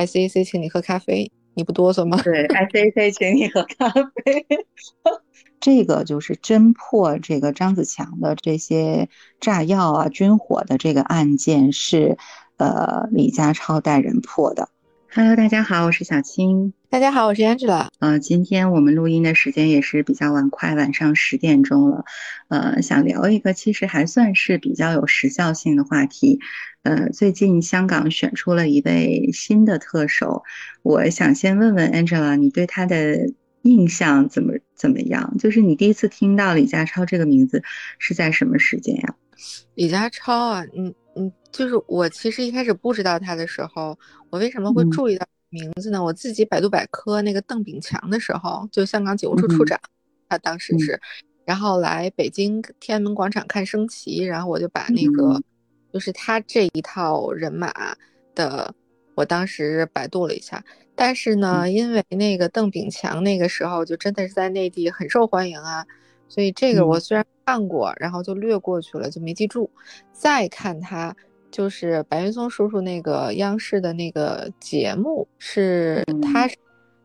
，S A C 请你喝咖啡，你不哆嗦吗？对，S A C 请你喝咖啡。这个就是侦破这个张子强的这些炸药啊、军火的这个案件是，呃，李家超带人破的。Hello，大家好，我是小青。大家好，我是 Angela。呃，今天我们录音的时间也是比较晚，快晚上十点钟了。呃，想聊一个其实还算是比较有时效性的话题。呃，最近香港选出了一位新的特首，我想先问问 Angela，你对他的印象怎么怎么样？就是你第一次听到李家超这个名字是在什么时间呀？李家超啊，嗯嗯，就是我其实一开始不知道他的时候，我为什么会注意到名字呢？我自己百度百科那个邓炳强的时候，就香港警务处处长，他当时是，然后来北京天安门广场看升旗，然后我就把那个。就是他这一套人马的，我当时百度了一下，但是呢，因为那个邓炳强那个时候就真的是在内地很受欢迎啊，所以这个我虽然看过，然后就略过去了，就没记住。再看他，就是白岩松叔叔那个央视的那个节目，是他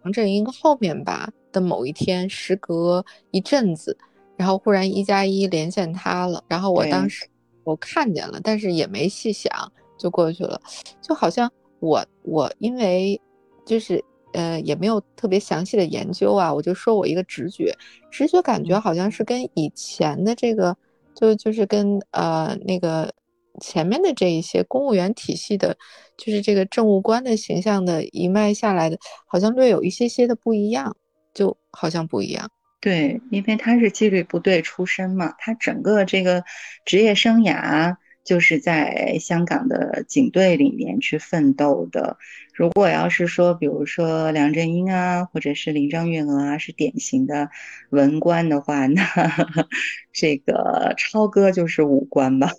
王振英后面吧的某一天，时隔一阵子，然后忽然一加一连线他了，然后我当时。我看见了，但是也没细想，就过去了。就好像我我因为就是呃也没有特别详细的研究啊，我就说我一个直觉，直觉感觉好像是跟以前的这个就就是跟呃那个前面的这一些公务员体系的，就是这个政务官的形象的一脉下来的，好像略有一些些的不一样，就好像不一样。对，因为他是纪律部队出身嘛，他整个这个职业生涯就是在香港的警队里面去奋斗的。如果要是说，比如说梁振英啊，或者是林郑月娥啊，是典型的文官的话，那 这个超哥就是武官吧，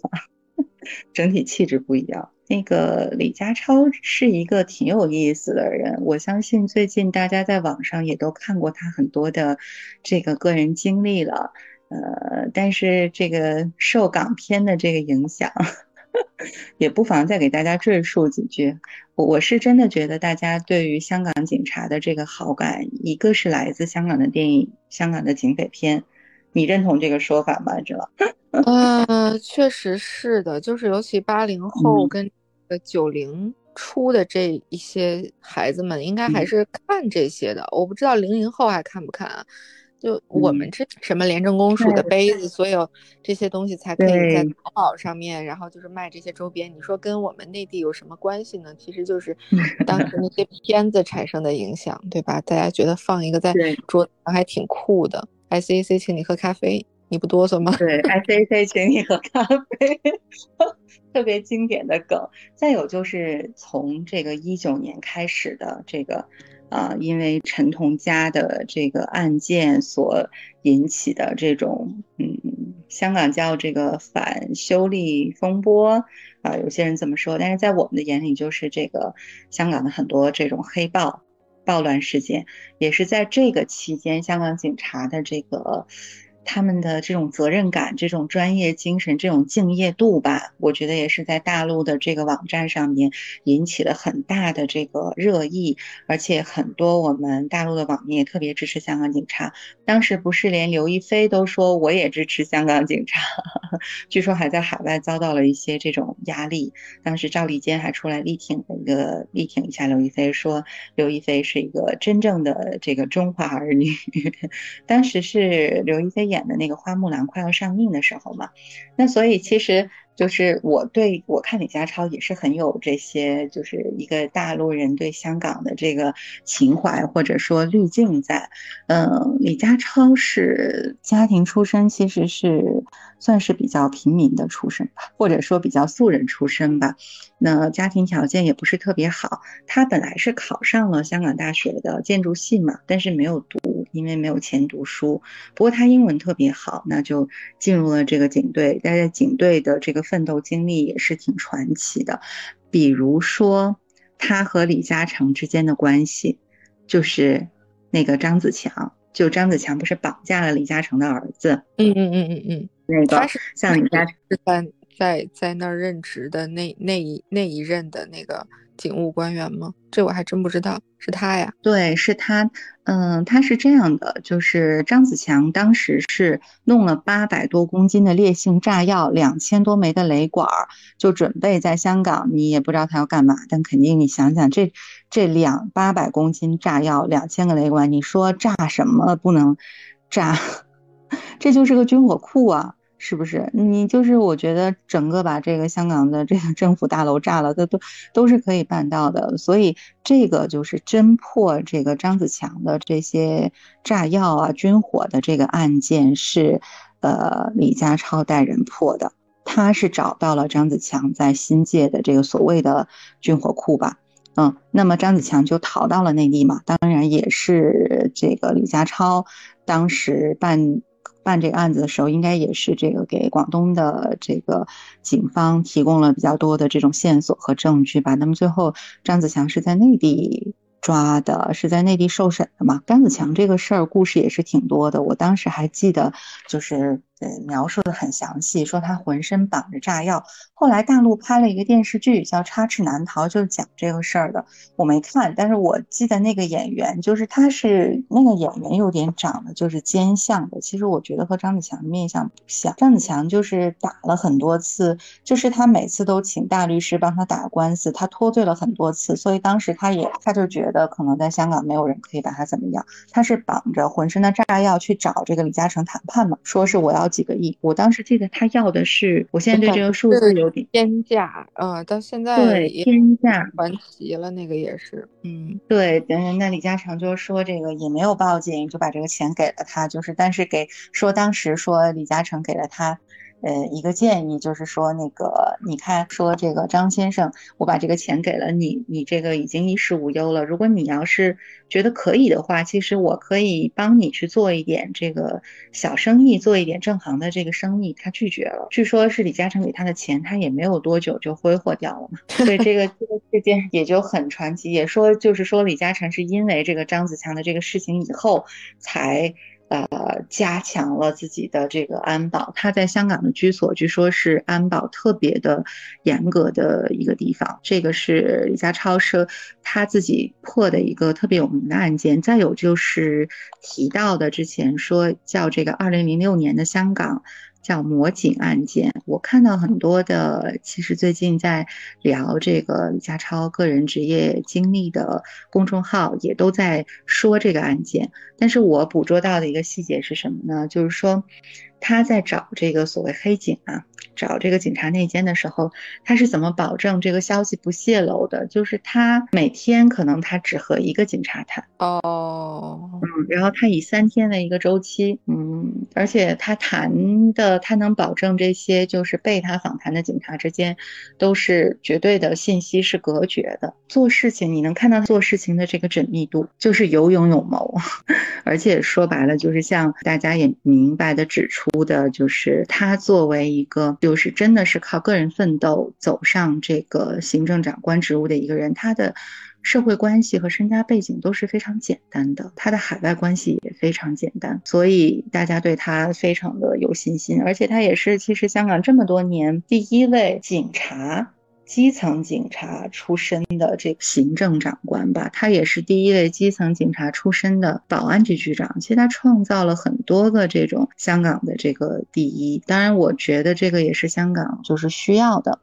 整体气质不一样。那个李家超是一个挺有意思的人，我相信最近大家在网上也都看过他很多的这个个人经历了，呃，但是这个受港片的这个影响，也不妨再给大家赘述几句。我我是真的觉得大家对于香港警察的这个好感，一个是来自香港的电影、香港的警匪片，你认同这个说法吗？知道？呃，确实是的，就是尤其八零后跟呃九零初的这一些孩子们，应该还是看这些的。我不知道零零后还看不看啊？就我们这什么廉政公署的杯子，所有这些东西才可以在淘宝上面，然后就是卖这些周边。你说跟我们内地有什么关系呢？其实就是 当时那些片子产生的影响，对吧？大家觉得放一个在桌子上还挺酷的。S A C，请你喝咖啡。你不哆嗦吗？对，S A C 请你喝咖啡，特别经典的梗。再有就是从这个一九年开始的这个，啊，因为陈同佳的这个案件所引起的这种，嗯，香港叫这个反修例风波啊，有些人这么说，但是在我们的眼里，就是这个香港的很多这种黑暴暴乱事件，也是在这个期间，香港警察的这个。他们的这种责任感、这种专业精神、这种敬业度吧，我觉得也是在大陆的这个网站上面引起了很大的这个热议，而且很多我们大陆的网民也特别支持香港警察。当时不是连刘亦菲都说我也支持香港警察，据说还在海外遭到了一些这种压力。当时赵立坚还出来力挺一个力挺一下刘亦菲，说刘亦菲是一个真正的这个中华儿女。当时是刘亦菲演。演的那个花木兰快要上映的时候嘛，那所以其实就是我对我看李家超也是很有这些，就是一个大陆人对香港的这个情怀或者说滤镜在。嗯，李家超是家庭出身，其实是算是比较平民的出身吧，或者说比较素人出身吧。那家庭条件也不是特别好，他本来是考上了香港大学的建筑系嘛，但是没有读。因为没有钱读书，不过他英文特别好，那就进入了这个警队。但在警队的这个奋斗经历也是挺传奇的，比如说他和李嘉诚之间的关系，就是那个张子强，就张子强不是绑架了李嘉诚的儿子？嗯嗯嗯嗯嗯，那个像李嘉诚在在在那儿任职的那那一那一任的那个警务官员吗？这我还真不知道，是他呀？对，是他。嗯，他是这样的，就是张子强当时是弄了八百多公斤的烈性炸药，两千多枚的雷管，就准备在香港。你也不知道他要干嘛，但肯定你想想，这这两八百公斤炸药，两千个雷管，你说炸什么不能炸？这就是个军火库啊！是不是？你就是我觉得整个把这个香港的这个政府大楼炸了，都都都是可以办到的。所以这个就是侦破这个张子强的这些炸药啊、军火的这个案件是，呃，李家超带人破的。他是找到了张子强在新界的这个所谓的军火库吧？嗯，那么张子强就逃到了内地嘛。当然也是这个李家超当时办。办这个案子的时候，应该也是这个给广东的这个警方提供了比较多的这种线索和证据吧。那么最后，张子强是在内地抓的，是在内地受审的嘛？张子强这个事儿故事也是挺多的，我当时还记得，就是。呃，描述的很详细，说他浑身绑着炸药。后来大陆拍了一个电视剧叫《插翅难逃》，就是讲这个事儿的。我没看，但是我记得那个演员，就是他是那个演员有点长得就是奸相的。其实我觉得和张子强面相不像。张子强就是打了很多次，就是他每次都请大律师帮他打官司，他脱罪了很多次，所以当时他也他就觉得可能在香港没有人可以把他怎么样。他是绑着浑身的炸药去找这个李嘉诚谈判嘛，说是我要。几个亿，我当时记得他要的是，我现在对这个数字有点天价，嗯，到现在对天价还齐了，那个也是，嗯，对，那李嘉诚就说这个也没有报警，就把这个钱给了他，就是但是给说当时说李嘉诚给了他。呃，一个建议就是说，那个你看，说这个张先生，我把这个钱给了你，你这个已经衣食无忧了。如果你要是觉得可以的话，其实我可以帮你去做一点这个小生意，做一点正行的这个生意。他拒绝了，据说是李嘉诚给他的钱，他也没有多久就挥霍掉了嘛。所以这个这个事件也就很传奇。也说就是说，李嘉诚是因为这个张子强的这个事情以后才。呃，加强了自己的这个安保。他在香港的居所，据说是安保特别的严格的一个地方。这个是李家超说他自己破的一个特别有名的案件。再有就是提到的之前说叫这个二零零六年的香港。叫魔警案件，我看到很多的，其实最近在聊这个李家超个人职业经历的公众号也都在说这个案件，但是我捕捉到的一个细节是什么呢？就是说。他在找这个所谓黑警啊，找这个警察内奸的时候，他是怎么保证这个消息不泄露的？就是他每天可能他只和一个警察谈哦，嗯，然后他以三天的一个周期，嗯，而且他谈的他能保证这些就是被他访谈的警察之间都是绝对的信息是隔绝的。做事情你能看到做事情的这个缜密度，就是有勇有谋，而且说白了就是像大家也明白的指出。的就是他作为一个，就是真的是靠个人奋斗走上这个行政长官职务的一个人，他的社会关系和身家背景都是非常简单的，他的海外关系也非常简单，所以大家对他非常的有信心，而且他也是其实香港这么多年第一位警察。基层警察出身的这个行政长官吧，他也是第一位基层警察出身的保安局局长。其实他创造了很多个这种香港的这个第一。当然，我觉得这个也是香港就是需要的。